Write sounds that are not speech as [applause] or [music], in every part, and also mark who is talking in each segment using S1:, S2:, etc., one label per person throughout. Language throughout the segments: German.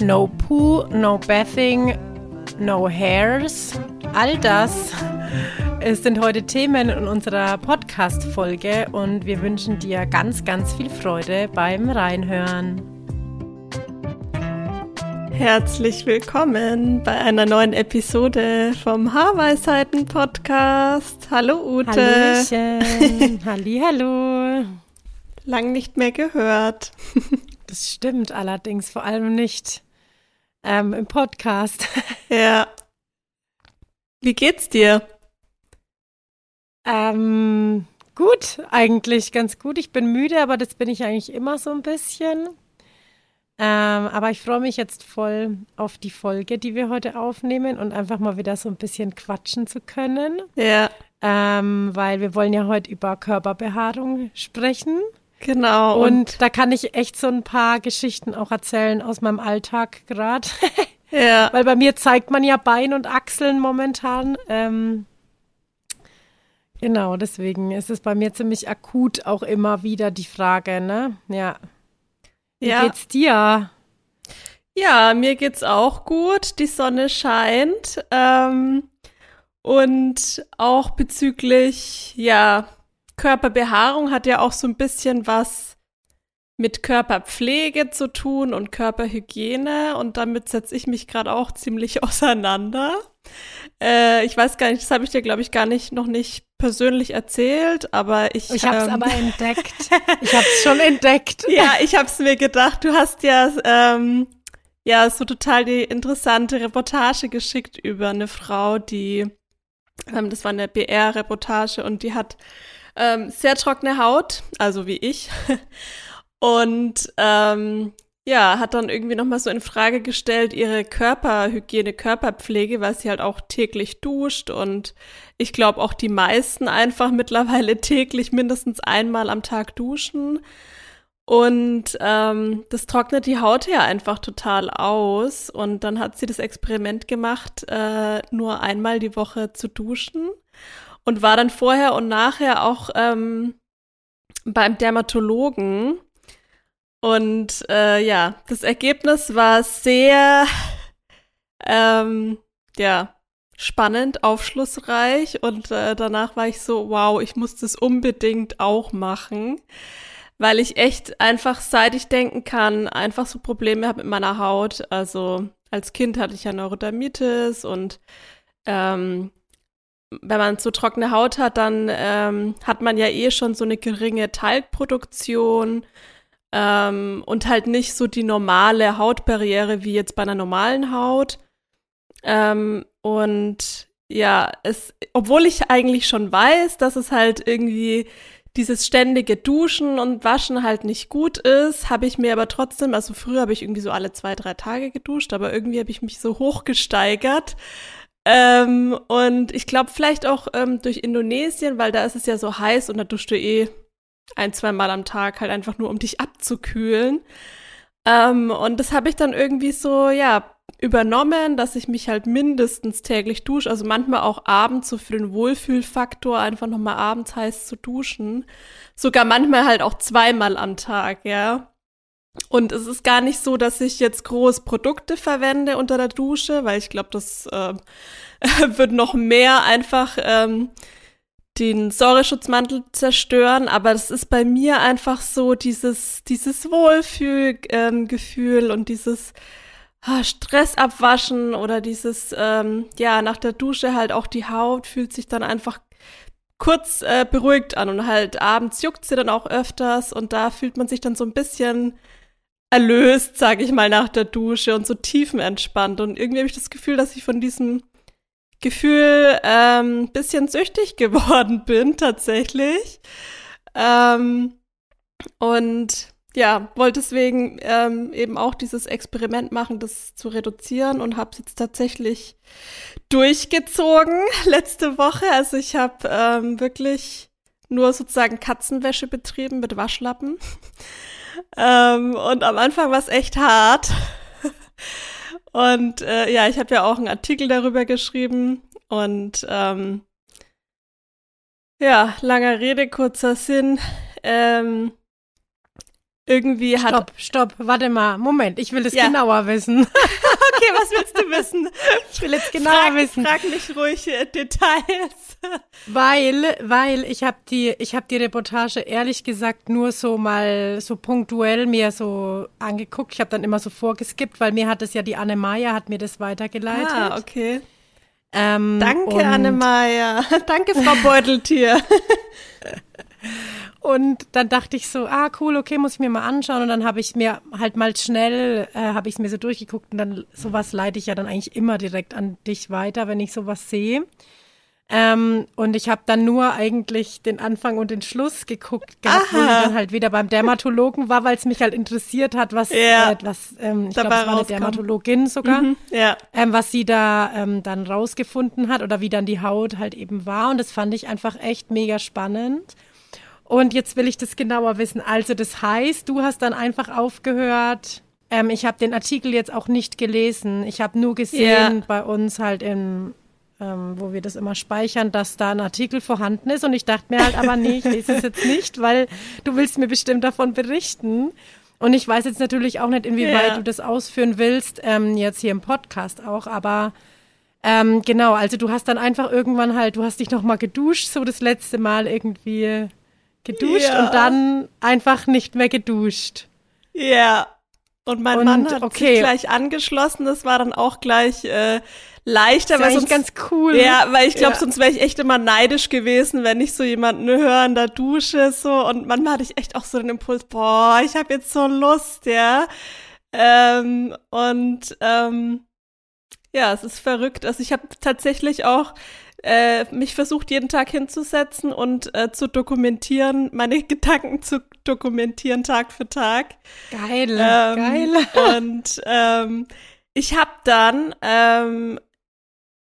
S1: No Poo, no Bathing, no Hairs. All das sind heute Themen in unserer Podcast-Folge und wir wünschen dir ganz, ganz viel Freude beim Reinhören.
S2: Herzlich willkommen bei einer neuen Episode vom Haarweisheiten Podcast. Hallo Ute.
S1: Hallöchen. [laughs] Hallihallo.
S2: Lang nicht mehr gehört. [laughs]
S1: Das stimmt allerdings vor allem nicht ähm, im Podcast. [laughs]
S2: Ja. Wie geht's dir?
S1: Ähm, gut, eigentlich ganz gut. Ich bin müde, aber das bin ich eigentlich immer so ein bisschen. Ähm, aber ich freue mich jetzt voll auf die Folge, die wir heute aufnehmen und einfach mal wieder so ein bisschen quatschen zu können.
S2: Ja.
S1: Ähm, weil wir wollen ja heute über Körperbehaarung sprechen.
S2: Genau.
S1: Und, und da kann ich echt so ein paar Geschichten auch erzählen aus meinem Alltag gerade. [laughs]
S2: ja.
S1: Weil bei mir zeigt man ja Bein und Achseln momentan. Ähm, genau, deswegen ist es bei mir ziemlich akut auch immer wieder die Frage, ne? Ja. Wie
S2: Ja.
S1: geht's dir?
S2: Ja, mir geht's auch gut. Die Sonne scheint. Ähm, und auch bezüglich, ja, Körperbehaarung hat ja auch so ein bisschen was mit Körperpflege zu tun und Körperhygiene. Und damit setze ich mich gerade auch ziemlich [laughs] auseinander. Äh, ich weiß gar nicht, das habe ich dir, glaube ich, gar nicht noch nicht persönlich erzählt, aber ich.
S1: Ich hab's
S2: ähm,
S1: aber entdeckt. [laughs] Ich hab's schon entdeckt.
S2: ja, ich hab's mir gedacht. Du hast ja, ähm, ja, so total die interessante Reportage geschickt über eine Frau, die, ähm, das war eine BR-Reportage und die hat ähm, sehr trockene Haut, also wie ich. [laughs] Und ähm, ja, hat dann irgendwie nochmal so in Frage gestellt, ihre Körperhygiene, Körperpflege, weil sie halt auch täglich duscht und ich glaube auch die meisten einfach mittlerweile [laughs] täglich mindestens einmal am Tag duschen. Und ähm, das trocknet die Haut ja einfach total aus. Und dann hat sie das Experiment gemacht, äh, nur einmal die Woche zu duschen. Und war dann vorher und nachher auch ähm, beim Dermatologen. Und äh, ja, das Ergebnis war sehr, ähm, ja, spannend, aufschlussreich. Und äh, danach war ich so, wow, ich muss das unbedingt auch machen weil ich echt einfach, seit ich denken kann, einfach so Probleme habe mit meiner Haut. Also als Kind hatte ich ja Neurodermitis und ähm, wenn man so trockene Haut hat, dann ähm, hat man ja eh schon so eine geringe Talgproduktion ähm, und halt nicht so die normale Hautbarriere wie jetzt bei einer normalen Haut. Ähm, und ja, es, obwohl ich eigentlich schon weiß, dass es halt irgendwie dieses ständige Duschen und Waschen halt nicht gut ist, habe ich mir aber trotzdem, also früher habe ich irgendwie so alle zwei, drei Tage geduscht, aber irgendwie habe ich mich so hochgesteigert. Ähm, und ich glaube vielleicht auch ähm, durch Indonesien, weil da ist es ja so heiß und da duschst du eh ein, zwei Mal am Tag, halt einfach nur, um dich abzukühlen. Ähm, und das habe ich dann irgendwie so, ja, übernommen, dass ich mich halt mindestens täglich dusche, also manchmal auch abends so für den Wohlfühlfaktor einfach nochmal abends heiß zu duschen. Sogar manchmal halt auch zweimal am Tag, ja. Und es ist gar nicht so, dass ich jetzt groß Produkte verwende unter der Dusche, weil ich glaube, das äh, [laughs] wird noch mehr einfach ähm, den Säureschutzmantel zerstören, aber das ist bei mir einfach so dieses, dieses Wohlfühlgefühl ähm, und dieses ah, Stress abwaschen oder dieses, ähm, ja, nach der Dusche halt auch die Haut fühlt sich dann einfach kurz äh, beruhigt an. Und halt abends juckt sie dann auch öfters und da fühlt man sich dann so ein bisschen erlöst, sage ich mal, nach der Dusche und so tiefenentspannt und irgendwie habe ich das Gefühl, dass ich von diesem Gefühl ähm, bisschen süchtig [laughs] geworden bin tatsächlich. Ähm, und ja, wollte deswegen ähm, eben auch dieses Experiment machen, das zu reduzieren und habe es jetzt tatsächlich durchgezogen [laughs] letzte Woche. Also ich habe ähm, wirklich nur sozusagen Katzenwäsche betrieben mit Waschlappen. Ähm, und am Anfang war es echt hart. und äh, ja, ich habe ja auch einen Artikel darüber geschrieben und ähm, ja, langer Rede, kurzer Sinn. Ähm, irgendwie hat.
S1: Stopp, stopp, warte mal, Moment, ich will es ja. genauer wissen. [laughs]
S2: okay, was willst du wissen?
S1: Ich will jetzt genauer
S2: frag,
S1: wissen.
S2: Frag mich ruhig äh, Details.
S1: Weil, weil ich habe die, ich habe die Reportage ehrlich gesagt nur so mal so punktuell mir so angeguckt. Ich habe dann immer so vorgeskippt, weil mir hat es ja die Anne Meyer hat mir das weitergeleitet.
S2: Ah, okay.
S1: Ähm,
S2: Danke, Anne Meyer. [laughs] Danke, Frau Beuteltier. [laughs]
S1: Und dann dachte ich so, ah cool, okay, muss ich mir mal anschauen. Und dann habe ich mir halt mal schnell, äh, habe ich es mir so durchgeguckt und dann sowas leite ich ja dann eigentlich immer direkt an dich weiter, wenn ich sowas sehe. Ähm, und ich habe dann nur eigentlich den Anfang und den Schluss geguckt gehabt, wo ich dann halt wieder beim Dermatologen war, weil es mich halt interessiert hat, was,
S2: ja.
S1: äh, was ähm, ich glaube, es war eine Dermatologin sogar,
S2: mhm, ja.
S1: ähm, was sie da ähm, dann rausgefunden hat oder wie dann die Haut halt eben war. Und das fand ich einfach echt mega spannend. Und jetzt will ich das genauer wissen. Also das heißt, du hast dann einfach aufgehört. Ähm, ich habe den Artikel jetzt auch nicht gelesen. Ich habe nur gesehen yeah. bei uns halt in ähm, wo wir das immer speichern, dass da ein Artikel vorhanden ist. Und ich dachte mir halt, aber nee, ich lese es jetzt nicht, weil du willst mir bestimmt davon berichten. Und ich weiß jetzt natürlich auch nicht, inwieweit yeah. du das ausführen willst, ähm, jetzt hier im Podcast auch, aber ähm, genau, also du hast dann einfach irgendwann halt, du hast dich nochmal geduscht, so das letzte Mal irgendwie geduscht ja. und dann einfach nicht mehr geduscht.
S2: Ja. Und mein und, Mann hat okay. sich gleich angeschlossen. Das war dann auch gleich äh, leichter.
S1: Das ist ganz cool.
S2: Ja, weil ich glaube, ja. sonst wäre ich echt immer neidisch gewesen, wenn ich so jemanden höre in der Dusche so. Und manchmal hatte ich echt auch so den Impuls, boah, ich habe jetzt so Lust, ja. Ähm, und ähm, ja, es ist verrückt. Also ich habe tatsächlich auch äh, mich versucht, jeden Tag hinzusetzen und äh, zu dokumentieren, meine [laughs] Gedanken zu dokumentieren, Tag für Tag.
S1: Geil, ähm,
S2: geil. Und ähm, ich habe dann ähm,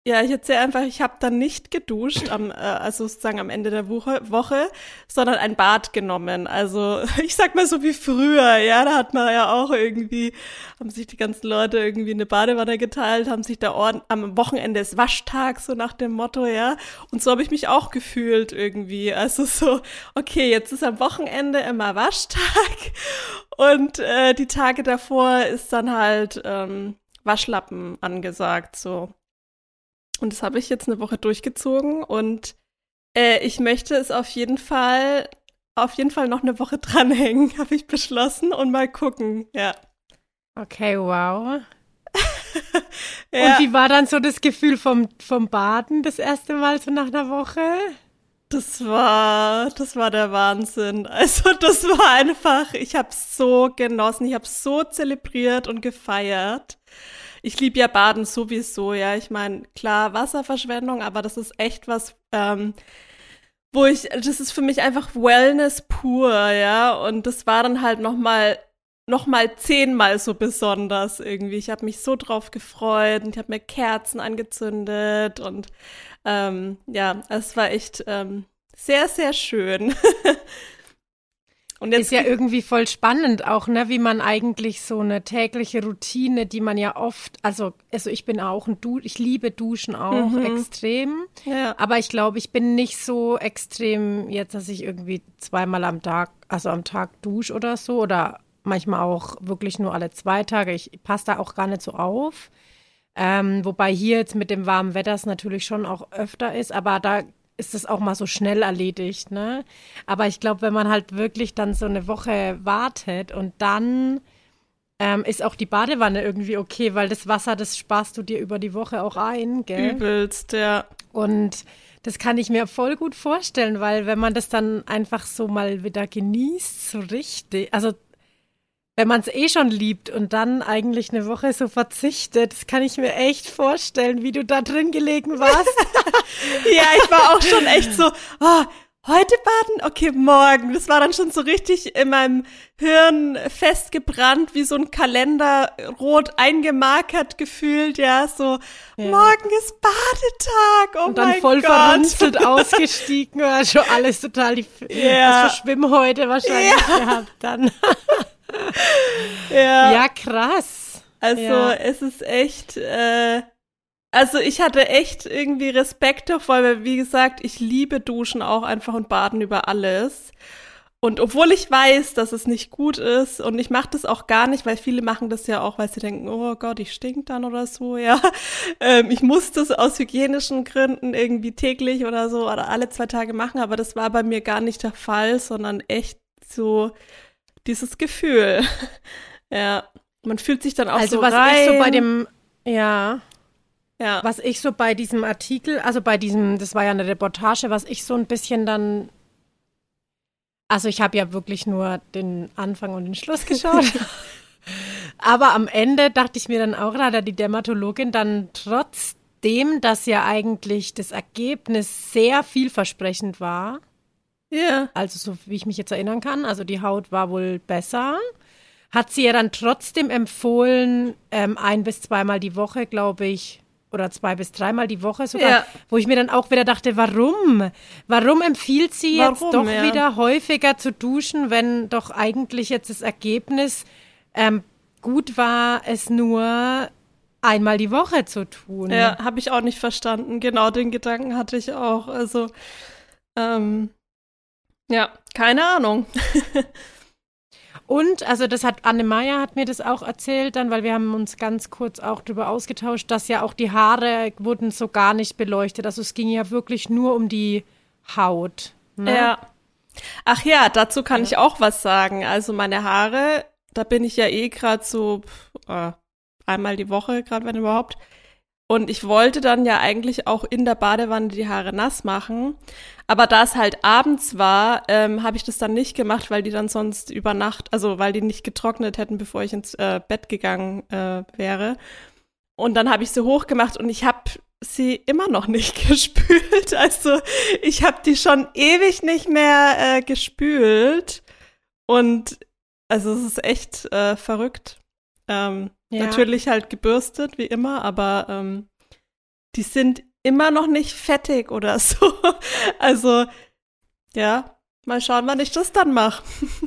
S2: ja, ich erzähle einfach, ich habe dann nicht geduscht, am, äh, also sozusagen am Ende der Woche, Woche, sondern ein Bad genommen. Also [laughs] ich sag mal so wie früher, ja, da hat man ja auch irgendwie, haben sich die ganzen Leute irgendwie eine Badewanne geteilt, haben sich da ord am Wochenende des Waschtag, so nach dem Motto, ja. Und so habe ich mich auch gefühlt irgendwie. Also so, okay, jetzt ist am Wochenende immer Waschtag [laughs] und äh, die Tage davor ist dann halt ähm, Waschlappen angesagt, so. Und das habe ich jetzt eine Woche durchgezogen und äh, ich möchte es auf jeden Fall, auf jeden Fall noch eine Woche [laughs] dranhängen, habe ich beschlossen und mal gucken, ja.
S1: Okay, wow. [laughs] ja. Und wie war dann so das Gefühl vom, vom Baden das erste Mal so nach einer Woche?
S2: Das war, das war der Wahnsinn. [laughs] Also das war einfach, ich habe so genossen, ich habe so zelebriert und gefeiert ich liebe ja Baden sowieso, ja. Ich meine, klar, Wasserverschwendung, aber das ist echt was, ähm, wo ich, das ist für mich einfach Wellness pur, ja. Und das war dann halt nochmal noch mal zehnmal so besonders irgendwie. Ich habe mich so drauf gefreut und ich habe mir Kerzen angezündet und ähm, ja, es war echt ähm, sehr, sehr schön. [laughs]
S1: Und jetzt ist ja irgendwie voll spannend auch, ne, wie man eigentlich so eine tägliche Routine, die man ja oft, also, also ich bin auch ein Du, ich liebe Duschen auch mhm. extrem. Ja. Aber ich glaube, ich bin nicht so extrem jetzt, dass ich irgendwie zweimal am Tag, also am Tag dusche oder so oder manchmal auch wirklich nur alle zwei Tage. Ich passe da auch gar nicht so auf. Ähm, wobei hier jetzt mit dem warmen Wetter es natürlich schon auch öfter ist, aber da ist das auch mal so schnell erledigt, ne? Aber ich glaube, wenn man halt wirklich dann so eine Woche wartet und dann ähm, ist auch die Badewanne irgendwie okay, weil das Wasser, das sparst du dir über die Woche auch ein, gell?
S2: Übelst, ja.
S1: Und das kann ich mir voll gut vorstellen, weil wenn man das dann einfach so mal wieder genießt, so richtig, also wenn man es eh schon liebt und dann eigentlich eine Woche so verzichtet, das kann ich mir echt vorstellen, wie du da drin gelegen warst. [laughs]
S2: ja, ich war auch schon echt so, oh, heute baden? Okay, morgen. Das war dann schon so richtig in meinem Hirn festgebrannt, wie so ein Kalender rot eingemarkert gefühlt, ja, so, ja. morgen ist Badetag, oh
S1: Und dann
S2: mein
S1: voll
S2: Gott.
S1: verrunzelt [laughs] ausgestiegen, war schon alles total, die,
S2: Ja.
S1: das Verschwimmen heute wahrscheinlich gehabt dann. [laughs] [laughs]
S2: Ja,
S1: Ja, krass.
S2: also
S1: ja.
S2: es ist echt, äh, also ich hatte echt irgendwie Respekt davor, weil wie gesagt, ich liebe Duschen auch einfach und Baden über alles. Und obwohl ich weiß, dass es nicht gut ist und ich mache das auch gar nicht, weil viele machen das ja auch, weil sie denken, oh Gott, ich stink dann oder so, [laughs] ja. Ähm, ich muss das aus hygienischen Gründen irgendwie täglich oder so oder alle zwei Tage machen, aber das war bei mir gar nicht der Fall, sondern echt so dieses Gefühl. [laughs] ja, man fühlt sich dann auch
S1: Also
S2: so
S1: was
S2: rein.
S1: ich so bei dem, ja,
S2: ja.
S1: was ich so bei diesem Artikel, also bei diesem, das war ja eine Reportage, was ich so ein bisschen dann, also ich habe ja wirklich nur den Anfang und den Schluss geschaut. [laughs] Aber am Ende dachte ich mir dann auch, da hat die Dermatologin dann trotzdem, dass ja eigentlich das Ergebnis sehr vielversprechend war,
S2: Ja.
S1: also so wie ich mich jetzt erinnern kann, also die Haut war wohl besser, hat sie ja dann trotzdem empfohlen, ähm, ein bis zweimal die Woche, glaube ich, oder zwei bis dreimal die Woche sogar,
S2: Ja.
S1: wo ich mir dann auch wieder dachte, warum? Warum empfiehlt sie jetzt
S2: Warum,
S1: doch
S2: ja.
S1: wieder häufiger zu duschen, wenn doch eigentlich jetzt das Ergebnis ähm, gut war, es nur einmal die Woche zu tun?
S2: Ja, habe ich auch nicht verstanden. Genau den Gedanken hatte ich auch. Also, ähm, ja, keine Ahnung. [laughs]
S1: Und, also das hat Anne Meyer hat mir das auch erzählt dann, weil wir haben uns ganz kurz auch darüber ausgetauscht, dass ja auch die Haare wurden so gar nicht beleuchtet. Also es ging ja wirklich nur um die Haut. Ne?
S2: Ja. Ach ja, dazu kann ich auch was sagen. Also meine Haare, da bin ich ja eh gerade so pff, äh, einmal die Woche, gerade wenn überhaupt. Und ich wollte dann ja eigentlich auch in der Badewanne die Haare nass machen. Aber da es halt abends war, ähm, habe ich das dann nicht gemacht, weil die dann sonst über Nacht, also weil die nicht getrocknet hätten, bevor ich ins äh, Bett gegangen äh, wäre. Und dann habe ich sie hochgemacht und ich habe sie immer noch nicht [laughs] gespült. Also ich habe die schon ewig nicht mehr äh, gespült. Und also es ist echt äh, verrückt. Ähm,
S1: Ja.
S2: Natürlich halt gebürstet, wie immer, aber ähm, die sind immer noch nicht fettig oder [laughs] so. Also, ja, mal schauen, wann ich das dann mache. [laughs]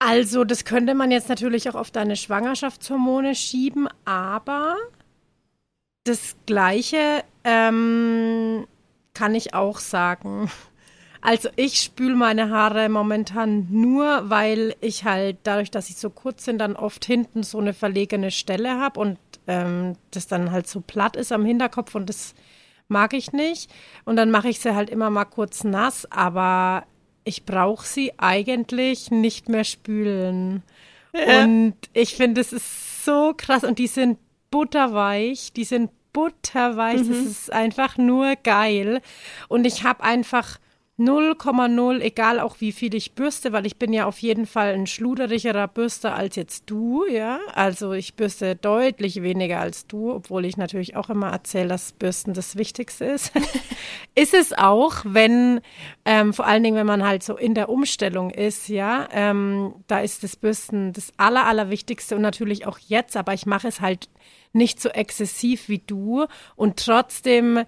S1: Also das könnte man jetzt natürlich auch auf deine Schwangerschaftshormone schieben, aber das Gleiche ähm, kann ich auch sagen. Also ich spüle meine Haare momentan nur, weil ich halt dadurch, dass sie so kurz sind, dann oft hinten so eine verlegene Stelle habe und ähm, das dann halt so platt ist am Hinterkopf und das mag ich nicht. Und dann mache ich sie halt immer mal kurz nass, aber ich brauche sie eigentlich nicht mehr spülen.
S2: Ja.
S1: Und ich finde, es ist so krass und die sind butterweich, die sind butterweich, das ist einfach nur geil. Und ich habe einfach 0,0, egal auch wie viel ich bürste, weil ich bin ja auf jeden Fall ein schluderigerer Bürster als jetzt du, ja. Also ich bürste deutlich weniger als du, obwohl ich natürlich auch immer erzähle, dass Bürsten das Wichtigste ist. [laughs] ist es auch, wenn, ähm, vor allen Dingen, wenn man halt so in der Umstellung ist, ja, ähm, da ist das Bürsten das Aller, Allerwichtigste und natürlich auch jetzt, aber ich mache es halt nicht so exzessiv wie du und trotzdem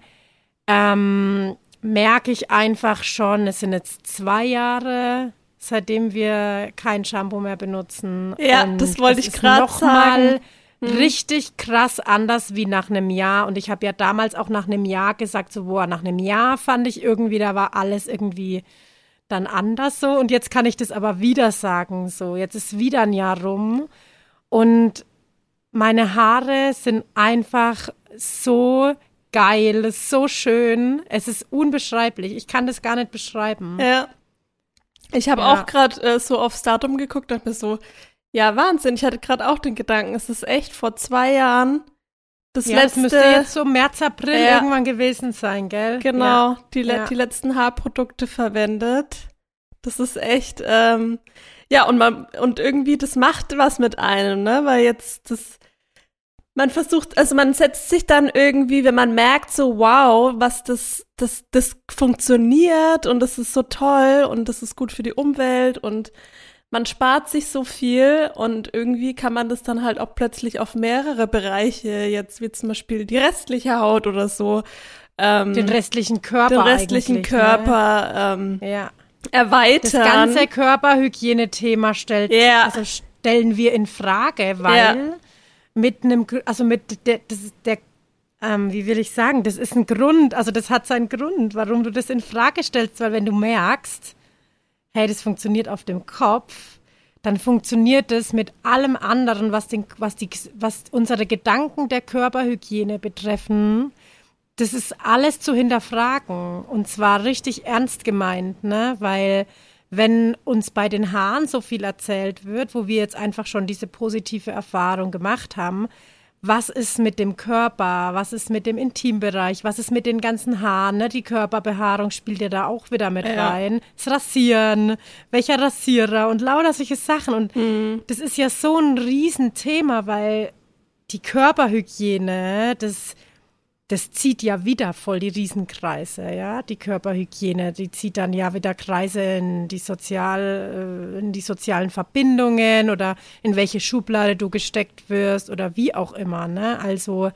S1: ähm, merke ich einfach schon, es sind jetzt zwei Jahre, seitdem wir kein Shampoo mehr benutzen.
S2: Ja,
S1: und
S2: das wollte ich
S1: mal
S2: sagen. Mhm.
S1: Richtig krass anders wie nach einem Jahr. Und ich habe ja damals auch nach einem Jahr gesagt, so, boah, nach einem Jahr fand ich irgendwie, da war alles irgendwie dann anders so. Und jetzt kann ich das aber wieder sagen, so, jetzt ist wieder ein Jahr rum. Und meine Haare sind einfach so geil, so schön. Es ist unbeschreiblich. Ich kann das gar nicht beschreiben.
S2: Ja. Ich habe
S1: Ja.
S2: auch gerade äh, so aufs Datum geguckt und mir so, ja, Wahnsinn. Ich hatte gerade auch den Gedanken, es ist echt vor zwei Jahren das
S1: ja,
S2: letzte.
S1: das müsste jetzt so März, April
S2: Ja.
S1: irgendwann gewesen sein, gell?
S2: Genau, die, le die letzten Haarprodukte verwendet. Das ist echt, ähm, ja, und man, und irgendwie, das macht was mit einem, ne? Weil jetzt das, man versucht, also man setzt sich dann irgendwie, wenn man merkt so, wow, was das, das, das funktioniert und das ist so toll und das ist gut für die Umwelt und man spart sich so viel und irgendwie kann man das dann halt auch plötzlich auf mehrere Bereiche, jetzt wie zum Beispiel die restliche Haut oder so.
S1: Ähm, den restlichen Körper.
S2: Den restlichen ne? Körper ne? ähm, ja. erweitern. Das
S1: ganze Körperhygiene-Thema stellt,
S2: ja.
S1: also stellen wir in Frage, weil ja. Mit einem, also mit der, das, der ähm, wie will ich sagen, das ist ein Grund, also das hat seinen Grund, warum du das in Frage stellst, weil wenn du merkst, hey, das funktioniert auf dem Kopf, dann funktioniert es mit allem anderen, was, den, was, die, was unsere Gedanken der Körperhygiene betreffen. Das ist alles zu hinterfragen und zwar richtig ernst gemeint, ne? Weil wenn uns bei den Haaren so viel erzählt wird, wo wir jetzt einfach schon diese positive Erfahrung gemacht haben, was ist mit dem Körper, was ist mit dem Intimbereich, was ist mit den ganzen Haaren, ne? die Körperbehaarung spielt ja da auch wieder mit ja. rein, das Rasieren, welcher Rasierer und lauter solche Sachen und mhm. das ist ja so ein Riesenthema, weil die Körperhygiene, das das zieht ja wieder voll die Riesenkreise, ja, die Körperhygiene, die zieht dann ja wieder Kreise in die sozial, äh, in die sozialen Verbindungen oder in welche Schublade du gesteckt wirst oder wie auch immer, ne? Also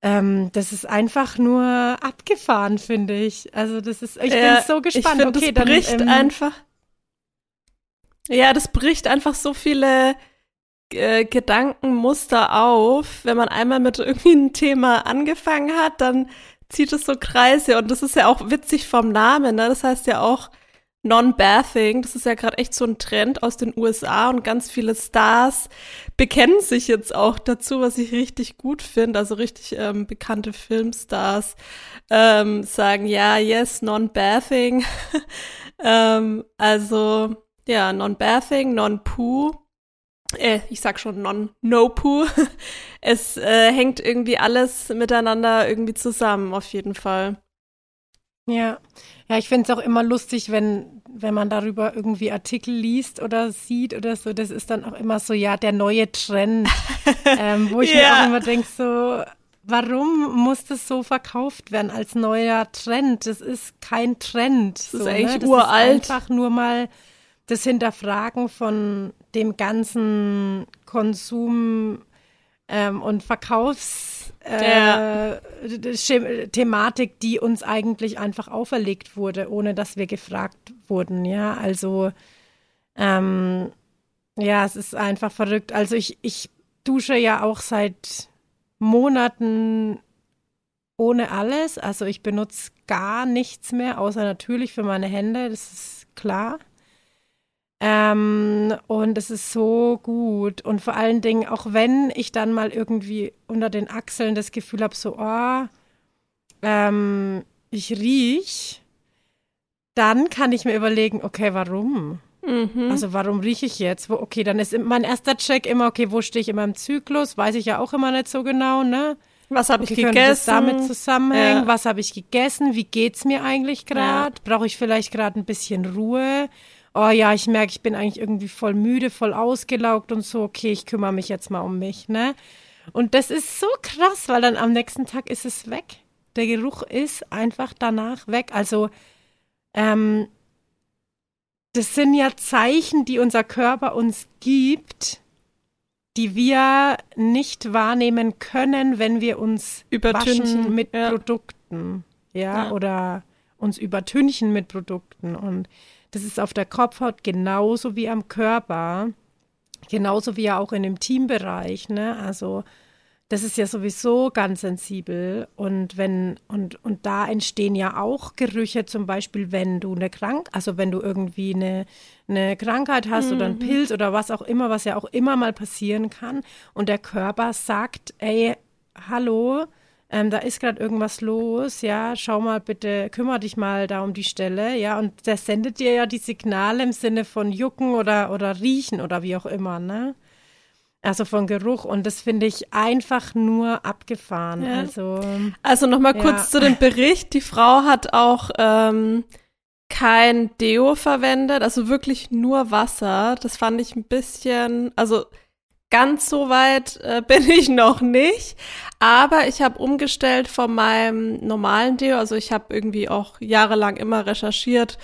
S1: ähm, das ist einfach nur abgefahren, finde ich. Also das ist, ich ja, bin so gespannt.
S2: Ich find, okay, das bricht dann, ähm, einfach. Ja, das bricht einfach so viele äh, Gedankenmuster auf. Wenn man einmal mit irgendwie einem Thema angefangen hat, dann zieht es so Kreise. Und das ist ja auch witzig vom Namen, ne? Das heißt ja auch Non-Bathing. Das ist ja gerade echt so ein Trend aus den USA und ganz viele Stars bekennen sich jetzt auch dazu, was ich richtig gut finde. Also richtig ähm, bekannte Filmstars ähm, sagen, ja, yes, Non-Bathing. [laughs] ähm, also ja, Non-Bathing, Non-Poo äh, ich sag schon non no poo. [laughs] Es äh, hängt irgendwie alles miteinander irgendwie zusammen, auf jeden Fall.
S1: Ja, ja, ich finde es auch immer lustig, wenn, wenn man darüber irgendwie Artikel liest oder sieht oder so. Das ist dann auch immer so, ja, der neue Trend, [laughs] ähm, wo ich ja. mir auch immer denke, so, warum muss das so verkauft werden als neuer Trend? Das ist kein Trend.
S2: Das so, ist eigentlich ne? das uralt.
S1: Ist einfach nur mal das Hinterfragen von dem ganzen Konsum ähm, und Verkaufsthematik, äh, die uns eigentlich einfach auferlegt wurde, ohne dass wir gefragt wurden. Ja, also ähm, ja, es ist einfach verrückt. Also ich, ich dusche ja auch seit Monaten ohne alles. Also ich benutze gar nichts mehr, außer natürlich für meine Hände, das ist klar. Ähm, und es ist so gut. Und vor allen Dingen, auch wenn ich dann mal irgendwie unter den Achseln das Gefühl habe, so, oh, ähm, ich riech, dann kann ich mir überlegen, okay, warum? Mhm. Also warum rieche ich jetzt? Wo, okay, dann ist mein erster Check immer, okay, wo stehe ich in meinem Zyklus? Weiß ich ja auch immer nicht so genau, ne?
S2: Was habe
S1: ich
S2: okay, gegessen? Das
S1: damit zusammenhängen? Ja. Was habe ich gegessen? Wie geht's mir eigentlich gerade? Ja. Brauche ich vielleicht gerade ein bisschen Ruhe? Oh ja, ich merke, ich bin eigentlich irgendwie voll müde, voll ausgelaugt und so, okay, ich kümmere mich jetzt mal um mich, ne? Und das ist so krass, weil dann am nächsten Tag ist es weg. Der Geruch ist einfach danach weg. Also, ähm, das sind ja Zeichen, die unser Körper uns gibt, die wir nicht wahrnehmen können, wenn wir uns übertünchen mit ja. Produkten, ja, ja, oder uns übertünchen mit Produkten. Und das ist auf der Kopfhaut genauso wie am Körper, genauso wie ja auch in dem Teambereich. Ne? Also das ist ja sowieso ganz sensibel und wenn und und da entstehen ja auch Gerüche, zum Beispiel wenn du eine Krank, also wenn du irgendwie eine eine Krankheit hast mhm. oder einen Pilz oder was auch immer, was ja auch immer mal passieren kann und der Körper sagt, ey, hallo, ähm, da ist gerade irgendwas los, ja, schau mal bitte, kümmere dich mal da um die Stelle, ja, und der sendet dir ja die Signale im Sinne von jucken oder, oder riechen oder wie auch immer, ne? Also von Geruch und das finde ich einfach nur abgefahren. Ja. Also,
S2: also nochmal ja. kurz zu dem Bericht. Die Frau hat auch ähm, kein Deo verwendet, also wirklich nur Wasser. Das fand ich ein bisschen, also ganz so weit äh, bin [laughs] ich noch nicht. Aber ich habe umgestellt von meinem normalen Deo. Also ich habe irgendwie auch jahrelang immer recherchiert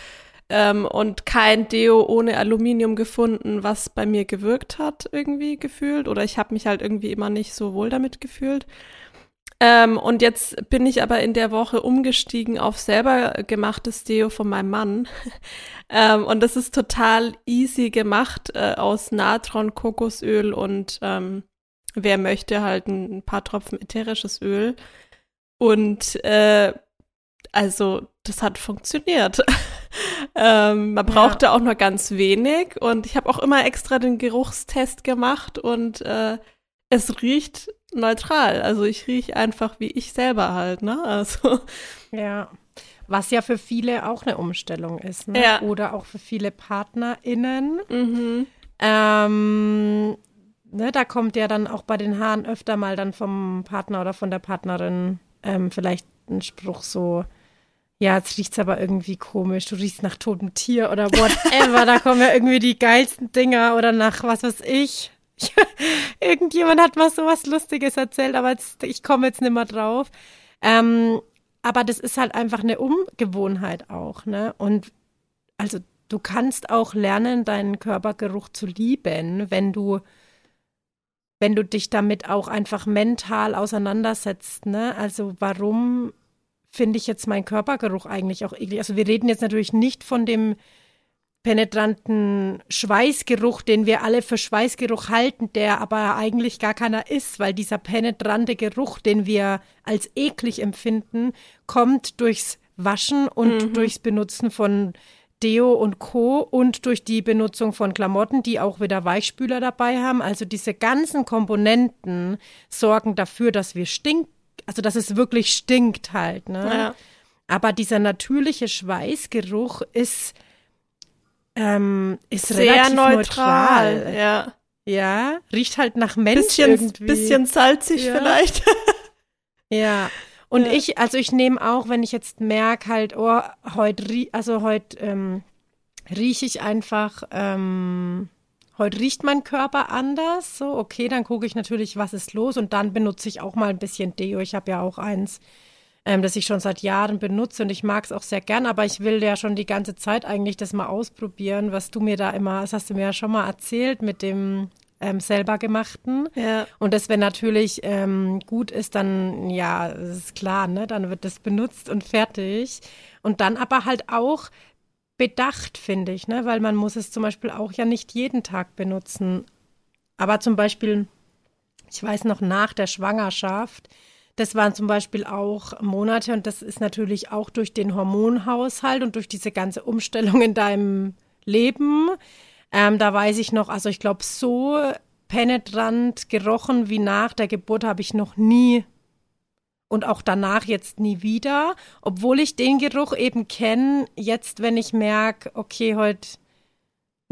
S2: ähm, und kein Deo ohne Aluminium gefunden, was bei mir gewirkt hat, irgendwie gefühlt. Oder ich habe mich halt irgendwie immer nicht so wohl damit gefühlt. Ähm, und jetzt bin ich aber in der Woche umgestiegen auf selber gemachtes Deo von meinem Mann. [laughs] ähm, und das ist total easy gemacht äh, aus Natron, Kokosöl und ähm, wer möchte halt ein, ein, paar Tropfen ätherisches Öl. Und äh, also das hat funktioniert. [laughs] ähm, man brauchte ja. auch nur ganz wenig und ich habe auch immer extra den Geruchstest gemacht und äh, es riecht neutral. Also ich rieche einfach wie ich selber halt, ne? Also.
S1: Ja. Was ja für viele auch eine Umstellung ist, ne?
S2: Ja.
S1: Oder auch für viele PartnerInnen. Mhm. Ähm, ne, da kommt ja dann auch bei den Haaren öfter mal dann vom Partner oder von der Partnerin ähm, vielleicht ein Spruch so, ja, jetzt riecht's aber irgendwie komisch, du riechst nach totem Tier oder whatever, [laughs] da kommen ja irgendwie die geilsten Dinger oder nach was weiß ich. [laughs] Irgendjemand hat mal so was Lustiges erzählt, aber jetzt, ich komme jetzt nicht mehr drauf. Ähm, aber das ist halt einfach eine Ungewohnheit auch, ne? Und also du kannst auch lernen, deinen Körpergeruch zu lieben, wenn du wenn du dich damit auch einfach mental auseinandersetzt, ne? Also warum finde ich jetzt meinen Körpergeruch eigentlich auch eklig? Also wir reden jetzt natürlich nicht von dem penetranten Schweißgeruch, den wir alle für Schweißgeruch halten, der aber eigentlich gar keiner ist, weil dieser penetrante Geruch, den wir als eklig empfinden, kommt durchs Waschen und mhm. durchs Benutzen von Deo und Co. und durch die Benutzung von Klamotten, die auch wieder Weichspüler dabei haben. Also diese ganzen Komponenten sorgen dafür, dass wir stinken, also dass es wirklich stinkt halt. Ne? Ja. Aber dieser natürliche Schweißgeruch ist ähm, ist Sehr relativ neutral. neutral.
S2: Ja.
S1: Ja, riecht halt nach Mensch
S2: bisschen,
S1: irgendwie.
S2: Bisschen salzig ja. vielleicht. [laughs]
S1: ja. Und ja. ich, also ich nehme auch, wenn ich jetzt merke halt, oh, heute, also heute ähm, rieche ich einfach, ähm, heute riecht mein Körper anders. So, okay, dann gucke ich natürlich, was ist los und dann benutze ich auch mal ein bisschen Deo. Ich habe ja auch eins ähm, das ich schon seit Jahren benutze und ich mag es auch sehr gern, aber ich will ja schon die ganze Zeit eigentlich das mal ausprobieren, was du mir da immer, das hast du mir ja schon mal erzählt mit dem ähm, selber gemachten.
S2: Ja.
S1: Und das, wenn natürlich ähm, gut ist, dann ja, ist klar, ne? Dann wird das benutzt und fertig. Und dann aber halt auch bedacht, finde ich, ne? Weil man muss es zum Beispiel auch ja nicht jeden Tag benutzen. Aber zum Beispiel, ich weiß noch nach der Schwangerschaft, das waren zum Beispiel auch Monate und das ist natürlich auch durch den Hormonhaushalt und durch diese ganze Umstellung in deinem Leben. Ähm, da weiß ich noch, also ich glaube, so penetrant gerochen wie nach der Geburt habe ich noch nie und auch danach jetzt nie wieder, obwohl ich den Geruch eben kenne, jetzt wenn ich merke, okay, heute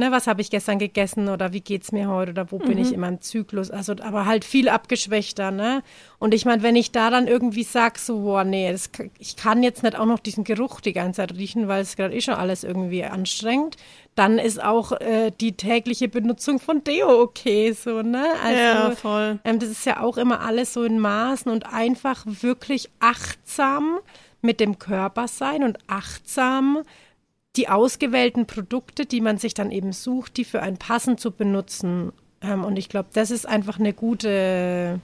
S1: ne, was habe ich gestern gegessen oder wie geht's mir heute oder wo mhm. bin ich mhm. in meinem Zyklus? Also, aber halt viel abgeschwächter, ne? Und ich meine, wenn ich da dann irgendwie sag, so, boah, nee, das, ich kann jetzt nicht auch noch diesen Geruch die ganze Zeit riechen, weil es gerade eh schon alles irgendwie anstrengt, dann ist auch äh, die tägliche Benutzung von Deo okay, so, ne?
S2: Also, ja, voll.
S1: Ähm, das ist ja auch immer alles so in Maßen und einfach wirklich achtsam mit dem Körper sein und achtsam die ausgewählten Produkte, die man sich dann eben sucht, die für einen passen zu benutzen. Ähm, und ich glaube, das ist einfach eine gute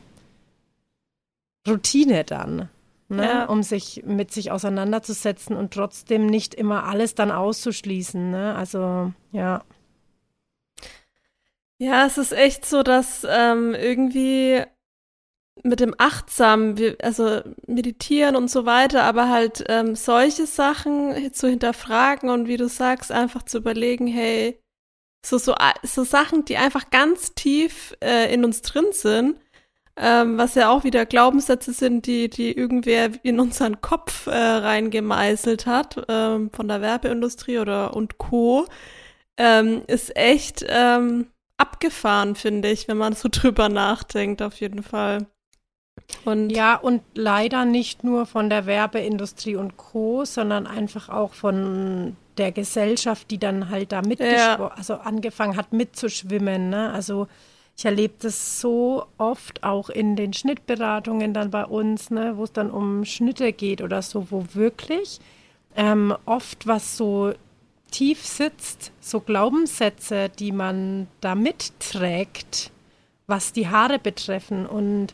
S1: Routine dann. Ne? Ja. um sich mit sich auseinanderzusetzen und trotzdem nicht immer alles dann auszuschließen. Ne? Also ja.
S2: Ja, es ist echt so, dass ähm, irgendwie mit dem Achtsamen, also meditieren und so weiter, aber halt ähm, solche Sachen zu hinterfragen und wie du sagst, einfach zu überlegen, hey, so, so, so Sachen, die einfach ganz tief äh, in uns drin sind, ähm, was ja auch wieder Glaubenssätze sind, die, die irgendwer in unseren Kopf äh, reingemeißelt hat, ähm, von der Werbeindustrie oder und Co., ähm, ist echt ähm, abgefahren, finde ich, wenn man so [laughs] drüber nachdenkt, auf jeden Fall.
S1: Und ja, und leider nicht nur von der Werbeindustrie und Co., sondern einfach auch von der Gesellschaft, die dann halt da ja. also angefangen hat mitzuschwimmen. Ne? Also Ich erlebe das so oft auch in den Schnittberatungen dann bei uns, ne, wo es dann um Schnitte geht oder so, wo wirklich ähm, oft was so tief sitzt, so Glaubenssätze, die man da mitträgt, was die Haare betreffen. Und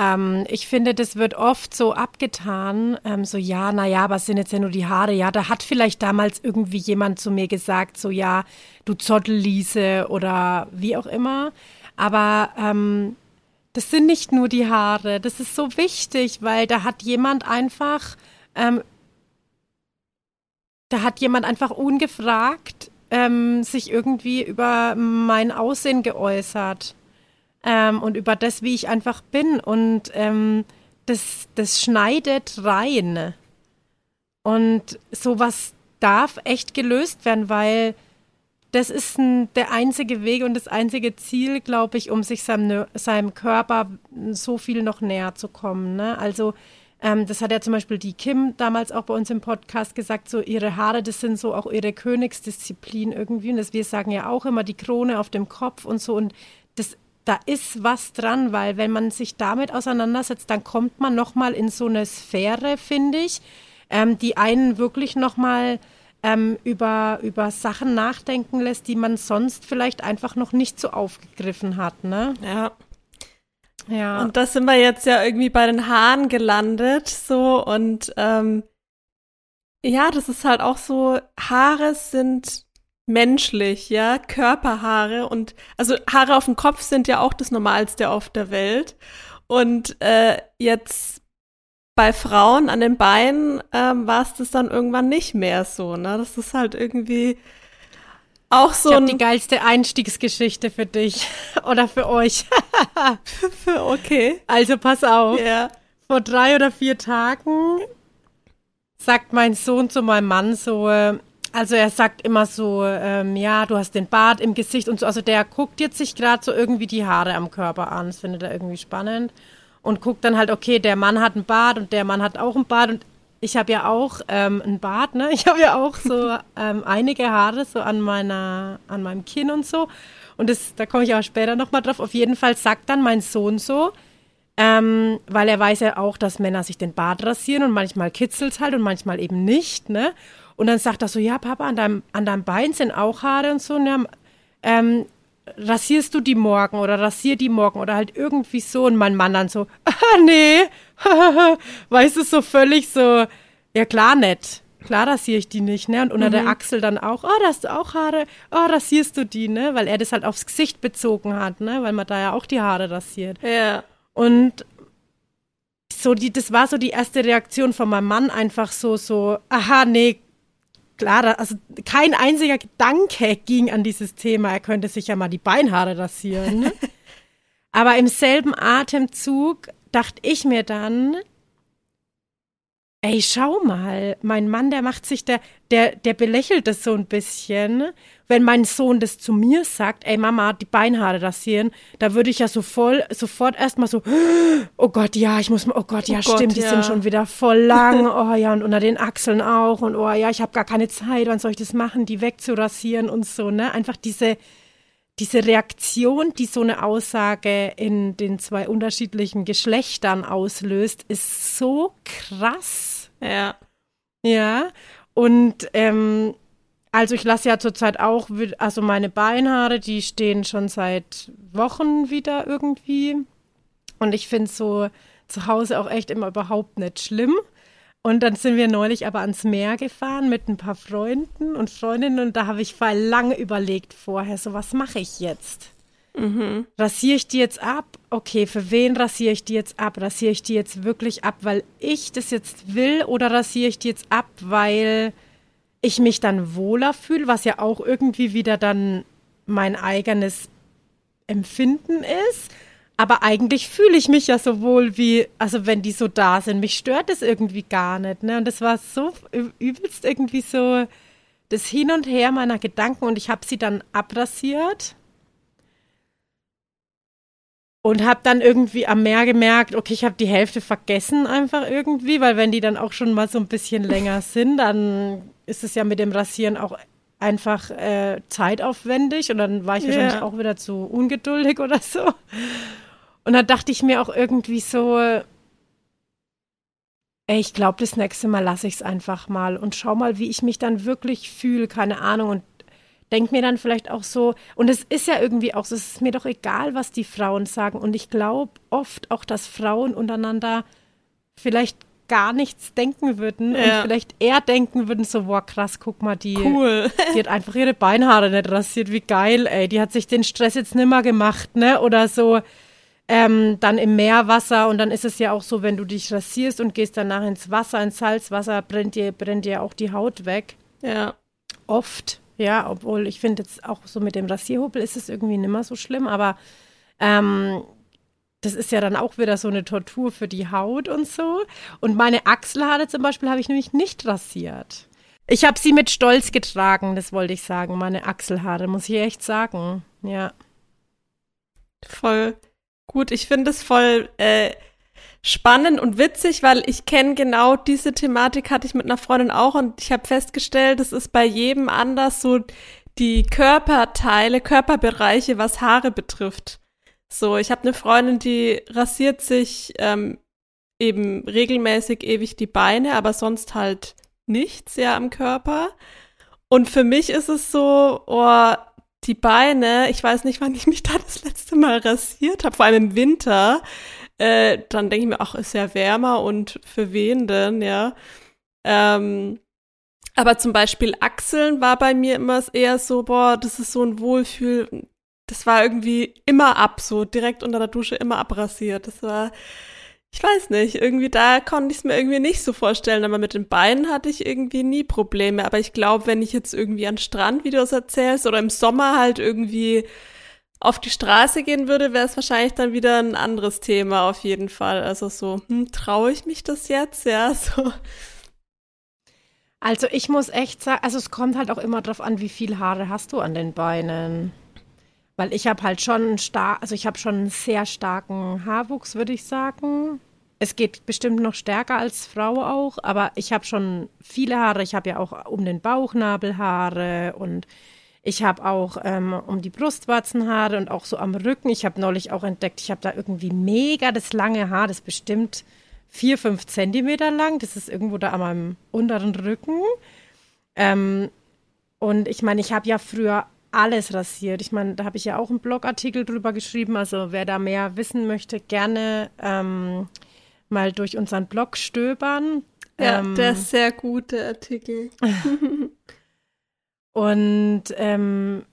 S1: ähm, ich finde, das wird oft so abgetan, ähm, so ja, naja, was sind jetzt ja nur die Haare? Ja, da hat vielleicht damals irgendwie jemand zu mir gesagt, so ja, du Zottelliese oder wie auch immer. Aber ähm, das sind nicht nur die Haare. Das ist so wichtig, weil da hat jemand einfach, ähm, da hat jemand einfach ungefragt ähm, sich irgendwie über mein Aussehen geäußert ähm, und über das, wie ich einfach bin. Und ähm, das, das schneidet rein. Und sowas darf echt gelöst werden, weil das ist ein, der einzige Weg und das einzige Ziel, glaube ich, um sich seinem, seinem Körper so viel noch näher zu kommen. Ne? Also ähm, das hat ja zum Beispiel die Kim damals auch bei uns im Podcast gesagt, so ihre Haare, das sind so auch ihre Königsdisziplin irgendwie. Und das, wir sagen ja auch immer die Krone auf dem Kopf und so. Und das, da ist was dran, weil wenn man sich damit auseinandersetzt, dann kommt man nochmal in so eine Sphäre, finde ich, ähm, die einen wirklich nochmal mal ähm, über, über Sachen nachdenken lässt, die man sonst vielleicht einfach noch nicht so aufgegriffen hat, ne?
S2: Ja. Ja. Und da sind wir jetzt ja irgendwie bei den Haaren gelandet, so und ähm, ja, das ist halt auch so, Haare sind menschlich, ja, Körperhaare und also Haare auf dem Kopf sind ja auch das Normalste auf der Welt. Und äh, jetzt bei Frauen an den Beinen ähm, war es das dann irgendwann nicht mehr so. Ne? Das ist halt irgendwie auch so.
S1: Ich hab die geilste Einstiegsgeschichte für dich [laughs] oder für euch. [laughs]
S2: für okay.
S1: Also pass auf. Yeah. Vor drei oder vier Tagen sagt mein Sohn zu meinem Mann so, also er sagt immer so, ähm, ja, du hast den Bart im Gesicht und so. Also der guckt jetzt sich gerade so irgendwie die Haare am Körper an. Das findet er irgendwie spannend und guckt dann halt, okay, der Mann hat einen Bart und der Mann hat auch einen Bart und ich habe ja auch ähm, einen Bart, ne? [laughs] Ich habe ja auch so ähm, einige Haare so an meiner, an meinem Kinn und so. Und das, da komme ich auch später nochmal drauf. Auf jeden Fall sagt dann mein Sohn so, ähm, weil er weiß ja auch, dass Männer sich den Bart rasieren und manchmal kitzelt halt und manchmal eben nicht, ne? Und dann sagt er so, ja, Papa, an deinem, an deinem Bein sind auch Haare und so. Und ja, ähm, rasierst du die morgen oder rasier die morgen oder halt irgendwie so und mein Mann dann so, [laughs] ah, nee, [laughs] weißt du, so völlig so, ja klar nicht. Klar rasiere ich die nicht, ne? Und unter mhm. der Achsel dann auch, oh, da hast du auch Haare, oh, rasierst du die, ne? Weil er das halt aufs Gesicht bezogen hat, ne? Weil man da ja auch die Haare rasiert.
S2: Ja.
S1: Und so die, das war so die erste Reaktion von meinem Mann, einfach so, so, aha, nee, klar, also kein einziger Gedanke ging an dieses Thema, er könnte sich ja mal die Beinhaare rasieren. Ne? [laughs] Aber im selben Atemzug dachte ich mir dann, ey, schau mal, mein Mann, der macht sich, der, der, der belächelt das so ein bisschen. Wenn mein Sohn das zu mir sagt, ey Mama, die Beinhaare rasieren, da würde ich ja so voll, sofort erstmal so, oh Gott, ja, ich muss mal, oh Gott, ja, oh stimmt, Gott, die sind schon wieder voll lang, [laughs] oh ja, und unter den Achseln auch, und oh ja, ich habe gar keine Zeit, wann soll ich das machen, die wegzurasieren und so, ne? Einfach diese, diese Reaktion, die so eine Aussage in den zwei unterschiedlichen Geschlechtern auslöst, ist so krass.
S2: Ja.
S1: Ja. Und ähm, also ich lasse ja zurzeit auch, also meine Beinhaare, die stehen schon seit Wochen wieder irgendwie. Und ich finde so zu Hause auch echt immer überhaupt nicht schlimm. Und dann sind wir neulich aber ans Meer gefahren mit ein paar Freunden und Freundinnen und da habe ich voll lange überlegt vorher, so was mache ich jetzt? Mhm. Rasiere ich die jetzt ab? Okay, für wen rasiere ich die jetzt ab? Rasiere ich die jetzt wirklich ab, weil ich das jetzt will oder rasiere ich die jetzt ab, weil ich mich dann wohler fühle, was ja auch irgendwie wieder dann mein eigenes Empfinden ist? Aber eigentlich fühle ich mich ja so wohl wie, also wenn die so da sind, mich stört das irgendwie gar nicht. Ne? Und das war so übelst irgendwie so das Hin und Her meiner Gedanken und ich habe sie dann abrasiert und habe dann irgendwie am Meer gemerkt, okay, ich habe die Hälfte vergessen einfach irgendwie, weil wenn die dann auch schon mal so ein bisschen [laughs] länger sind, dann ist es ja mit dem Rasieren auch einfach äh, zeitaufwendig und dann war ich wahrscheinlich yeah. auch wieder zu ungeduldig oder so. Und dann dachte ich mir auch irgendwie so, ey, ich glaube, das nächste Mal lasse ich es einfach mal und schau mal, wie ich mich dann wirklich fühle, keine Ahnung. Und denke mir dann vielleicht auch so, und es ist ja irgendwie auch so, es ist mir doch egal, was die Frauen sagen. Und ich glaube oft auch, dass Frauen untereinander vielleicht gar nichts denken würden ja. und vielleicht eher denken würden, so, boah, krass, guck mal, die,
S2: cool.
S1: die hat einfach ihre Beinhaare nicht rasiert, wie geil, ey, die hat sich den Stress jetzt nimmer gemacht, ne, oder so, ähm, dann im Meerwasser und dann ist es ja auch so, wenn du dich rasierst und gehst danach ins Wasser, ins Salzwasser, brennt dir, brennt dir auch die Haut weg.
S2: Ja.
S1: Oft, ja, obwohl ich finde jetzt auch so mit dem Rasierhobel ist es irgendwie nimmer so schlimm, aber ähm, das ist ja dann auch wieder so eine Tortur für die Haut und so. Und meine Achselhaare zum Beispiel habe ich nämlich nicht rasiert. Ich habe sie mit Stolz getragen, das wollte ich sagen, meine Achselhaare, muss ich echt sagen. Ja.
S2: Voll gut. Ich finde es voll äh, spannend und witzig, weil ich kenne genau diese Thematik, hatte ich mit einer Freundin auch und ich habe festgestellt, es ist bei jedem anders so die Körperteile, Körperbereiche, was Haare betrifft. So, ich habe eine Freundin, die rasiert sich ähm, eben regelmäßig ewig die Beine, aber sonst halt nichts ja am Körper. Und für mich ist es so, oh, die Beine, ich weiß nicht, wann ich mich da das letzte Mal rasiert habe, vor allem im Winter. Äh, dann denke ich mir, ach, ist ja wärmer und für wen denn, ja. Ähm, aber zum Beispiel Achseln war bei mir immer eher so, boah, das ist so ein Wohlfühl, das war irgendwie immer ab, so direkt unter der Dusche immer abrasiert. Das war, ich weiß nicht, irgendwie da konnte ich es mir irgendwie nicht so vorstellen, aber mit den Beinen hatte ich irgendwie nie Probleme. Aber ich glaube, wenn ich jetzt irgendwie an Strand, es erzählst, oder im Sommer halt irgendwie auf die Straße gehen würde, wäre es wahrscheinlich dann wieder ein anderes Thema auf jeden Fall. Also so, hm, traue ich mich das jetzt? Ja, [laughs] so.
S1: Also ich muss echt sagen, also es kommt halt auch immer drauf an, wie viel Haare hast du an den Beinen. Weil ich habe halt schon stark, also ich habe schon einen sehr starken Haarwuchs, würde ich sagen. Es geht bestimmt noch stärker als Frau auch, aber ich habe schon viele Haare. Ich habe ja auch um den Bauchnabel Haare und ich habe auch ähm, um die Brustwarzen Haare und auch so am Rücken. Ich habe neulich auch entdeckt, ich habe da irgendwie mega das lange Haar, das ist bestimmt vier, fünf Zentimeter lang. Das ist irgendwo da an meinem unteren Rücken. Ähm, und ich meine, ich habe ja früher alles rasiert. Ich meine, da habe ich ja auch einen Blogartikel drüber geschrieben. Also wer da mehr wissen möchte, gerne ähm, mal durch unseren Blog stöbern.
S2: Ja, ähm, der ist sehr gut, der Artikel. [laughs]
S1: und ähm,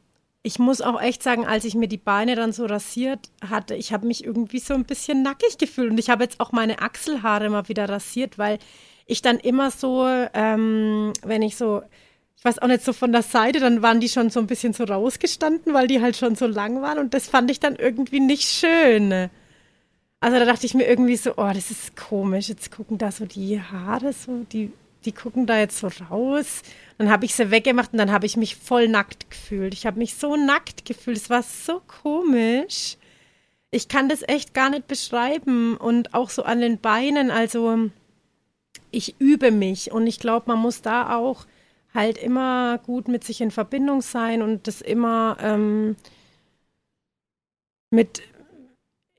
S1: ich muss auch echt sagen, als ich mir die Beine dann so rasiert hatte, ich habe mich irgendwie so ein bisschen nackig gefühlt. Und ich habe jetzt auch meine Achselhaare mal wieder rasiert, weil ich dann immer so, ähm, wenn ich so ich weiß auch nicht, so von der Seite, dann waren die schon so ein bisschen so rausgestanden, weil die halt schon so lang waren und das fand ich dann irgendwie nicht schön. Also da dachte ich mir irgendwie so, oh, das ist komisch, jetzt gucken da so die Haare so, die, die gucken da jetzt so raus. Dann habe ich sie weggemacht und dann habe ich mich voll nackt gefühlt. Ich habe mich so nackt gefühlt, es war so komisch. Ich kann das echt gar nicht beschreiben und auch so an den Beinen, also ich übe mich und ich glaube, man muss da auch halt immer gut mit sich in Verbindung sein und das immer ähm, mit,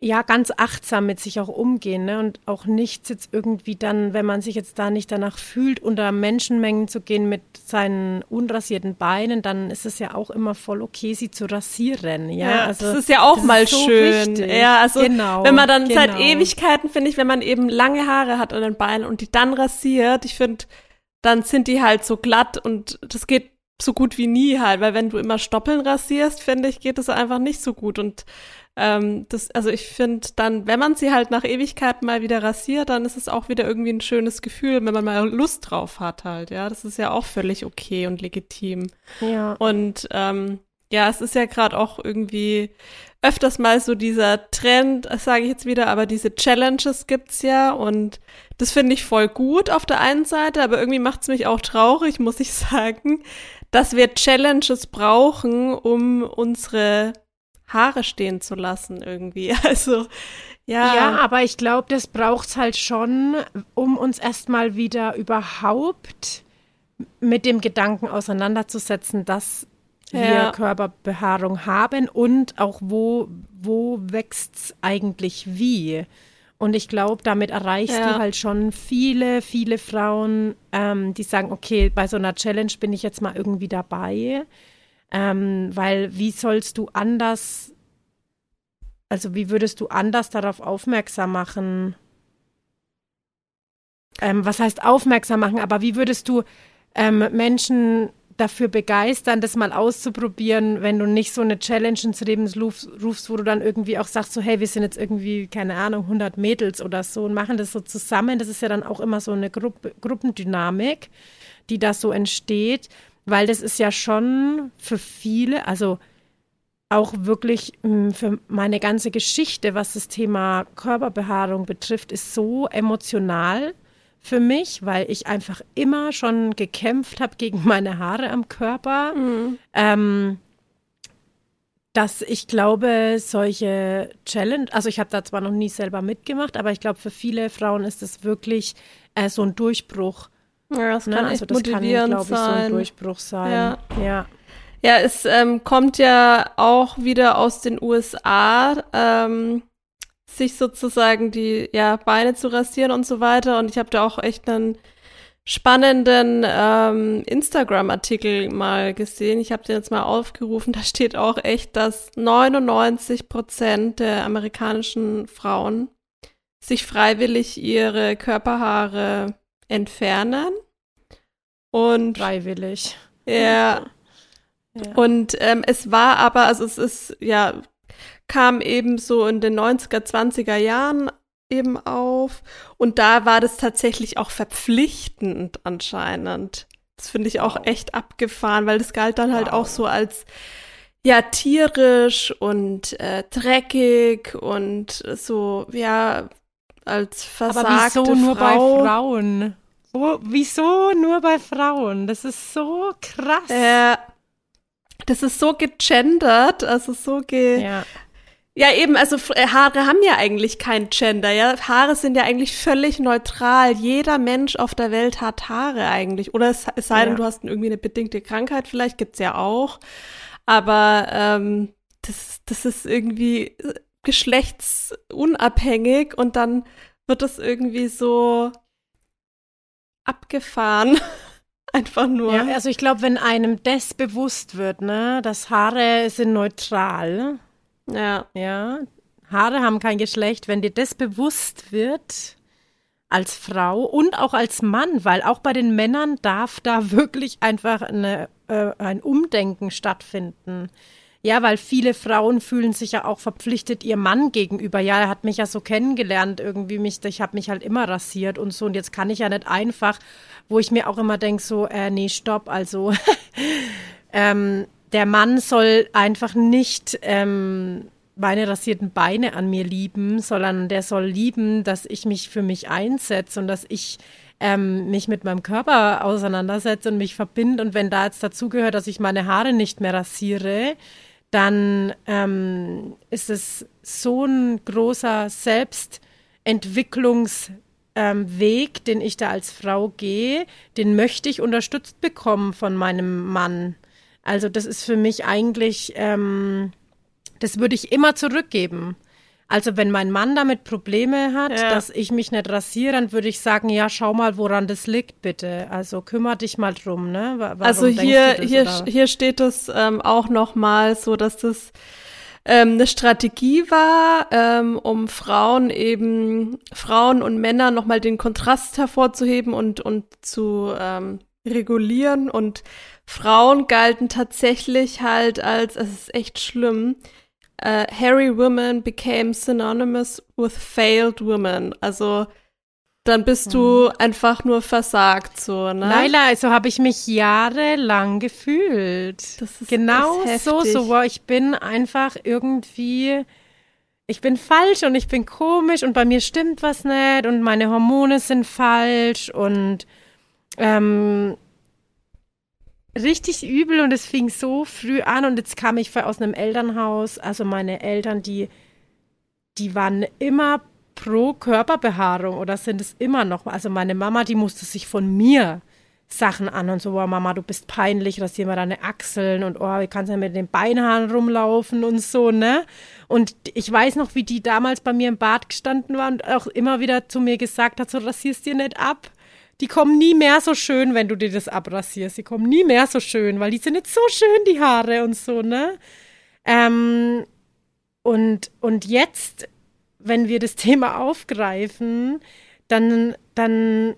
S1: ja, ganz achtsam mit sich auch umgehen ne? und auch nichts jetzt irgendwie dann, wenn man sich jetzt da nicht danach fühlt, unter Menschenmengen zu gehen mit seinen unrasierten Beinen, dann ist es ja auch immer voll okay, sie zu rasieren. Ja, ja
S2: also, das ist ja auch mal so schön. Wichtig. Ja, also genau, wenn man dann genau. seit Ewigkeiten, finde ich, wenn man eben lange Haare hat an den Beinen und die dann rasiert, ich finde, dann sind die halt so glatt und das geht so gut wie nie halt, weil wenn du immer Stoppeln rasierst, finde ich, geht es einfach nicht so gut und ähm, das, also ich finde dann, wenn man sie halt nach Ewigkeit mal wieder rasiert, dann ist es auch wieder irgendwie ein schönes Gefühl, wenn man mal Lust drauf hat halt, ja, das ist ja auch völlig okay und legitim.
S1: Ja.
S2: Und ähm, ja, es ist ja gerade auch irgendwie öfters mal so dieser Trend, sage ich jetzt wieder, aber diese Challenges gibt's ja und das finde ich voll gut auf der einen Seite, aber irgendwie macht's mich auch traurig, [laughs] muss ich sagen, dass wir Challenges brauchen, um unsere Haare stehen zu lassen irgendwie. [laughs] Also ja.
S1: Ja, aber ich glaube, das braucht's halt schon, um uns erstmal wieder überhaupt mit dem Gedanken auseinanderzusetzen, dass wir
S2: Ja.
S1: Körperbehaarung haben und auch wo, wo wächst's eigentlich wie. Und ich glaube, damit erreichst
S2: Ja.
S1: du halt schon viele, viele Frauen, ähm, die sagen, okay, bei so einer Challenge bin ich jetzt mal irgendwie dabei. Ähm, weil wie sollst du anders, also wie würdest du anders darauf aufmerksam machen? Ähm, was heißt aufmerksam machen, aber wie würdest du ähm, Menschen dafür begeistern, das mal auszuprobieren, wenn du nicht so eine Challenge ins Leben rufst, wo du dann irgendwie auch sagst, so hey, wir sind jetzt irgendwie, keine Ahnung, 100 Mädels oder so und machen das so zusammen. Das ist ja dann auch immer so eine Gruppe, Gruppendynamik, die da so entsteht, weil das ist ja schon für viele, also auch wirklich mh, für meine ganze Geschichte, was das Thema Körperbehaarung betrifft, ist so emotional für mich, weil ich einfach immer schon gekämpft habe gegen meine Haare am Körper. Ähm, dass ich glaube, solche Challenge, also ich habe da zwar noch nie selber mitgemacht, aber ich glaube, für viele Frauen ist es wirklich äh, so ein Durchbruch.
S2: Ja, das
S1: Ne?
S2: kann
S1: Also das kann, glaube ich, so ein. Durchbruch sein.
S2: Ja.
S1: ja.
S2: Ja, es ähm, kommt ja auch wieder aus den USA, ähm, sich sozusagen die ja, Beine zu rasieren und so weiter. Und ich habe da auch echt einen spannenden ähm, Instagram-Artikel mal gesehen. Ich habe den jetzt mal aufgerufen. Da steht auch echt, dass 99 Prozent der amerikanischen Frauen sich freiwillig ihre Körperhaare entfernen. Und
S1: Freiwillig.
S2: ja, [laughs]
S1: Ja.
S2: und ähm, es war aber, also es ist, ja, kam eben so in den 90er, 20er Jahren eben auf. Und da war das tatsächlich auch verpflichtend anscheinend. Das finde ich auch
S1: Wow.
S2: echt abgefahren, weil das galt dann halt
S1: Wow.
S2: auch so als ja tierisch und äh, dreckig und so ja als
S1: Aber
S2: versagte
S1: wieso nur bei
S2: Frau.
S1: Frauen? Wo, wieso nur bei Frauen? Das ist so krass.
S2: Äh, das ist so gegendert, also so ge
S1: ja.
S2: Ja, eben, also äh, Haare haben ja eigentlich kein Gender, ja. Haare sind ja eigentlich völlig neutral. Jeder Mensch auf der Welt hat Haare eigentlich. Oder es, es sei denn,
S1: Ja.
S2: du hast irgendwie eine bedingte Krankheit, vielleicht gibt's ja auch. Aber ähm, das, das ist irgendwie äh, geschlechtsunabhängig und dann wird das irgendwie so abgefahren. [laughs] Einfach nur.
S1: Ja, also ich glaube, wenn einem das bewusst wird, ne, dass Haare sind neutral,
S2: ja.
S1: ja, Haare haben kein Geschlecht, wenn dir das bewusst wird als Frau und auch als Mann, weil auch bei den Männern darf da [laughs] wirklich einfach eine, äh, ein Umdenken stattfinden. Ja, weil viele Frauen fühlen sich ja auch verpflichtet ihr Mann gegenüber. Ja, er hat mich ja so kennengelernt, irgendwie mich, ich habe mich halt immer rasiert und so. Und jetzt kann ich ja nicht einfach, wo ich mir auch immer denke, so, äh, nee, stopp, also [laughs] ähm, der Mann soll einfach nicht ähm, meine rasierten Beine an mir lieben, sondern der soll lieben, dass ich mich für mich einsetze und dass ich ähm, mich mit meinem Körper auseinandersetze und mich verbinde. Und wenn da jetzt dazugehört, dass ich meine Haare nicht mehr rasiere, dann ähm, ist es so ein großer Selbstentwicklungsweg, ähm, den ich da als Frau gehe, den möchte ich unterstützt bekommen von meinem Mann. Also das ist für mich eigentlich, ähm, das würde ich immer zurückgeben. Also wenn mein Mann damit Probleme hat,
S2: Ja.
S1: dass ich mich nicht rasiere, dann würde ich sagen, ja, schau mal, woran das liegt, bitte. Also kümmere dich mal drum, ne? Wa- Warum
S2: Also hier,
S1: das,
S2: hier,
S1: oder?
S2: hier steht es ähm, auch nochmal so, dass das ähm, eine Strategie war, ähm, um Frauen eben, Frauen und Männer nochmal den Kontrast hervorzuheben und, und zu ähm, regulieren. Und Frauen galten tatsächlich halt als, es ist echt schlimm, äh, hairy women became synonymous with failed women. Also dann bist du einfach nur versagt, so, ne?
S1: Laila, so habe ich mich jahrelang gefühlt.
S2: Das ist-
S1: genau
S2: ist
S1: so, so, wow, ich bin einfach irgendwie, ich bin falsch und ich bin komisch und bei mir stimmt was nicht und meine Hormone sind falsch und ähm, richtig übel und es fing so früh an und jetzt kam ich aus einem Elternhaus, also meine Eltern, die, die waren immer pro Körperbehaarung oder sind es immer noch. Also meine Mama, die musste sich von mir Sachen an und so, oh Mama, du bist peinlich, rasier mal deine Achseln und oh, wie kannst du ja mit den Beinhaaren rumlaufen und so, ne? Und ich weiß noch, wie die damals bei mir im Bad gestanden war und auch immer wieder zu mir gesagt hat, so rasierst dir nicht ab. Die kommen nie mehr so schön, wenn du dir das abrasierst. Die kommen nie mehr so schön, weil die sind nicht so schön, die Haare und so, ne? Ähm, und, und jetzt, wenn wir das [laughs] Thema aufgreifen, dann, dann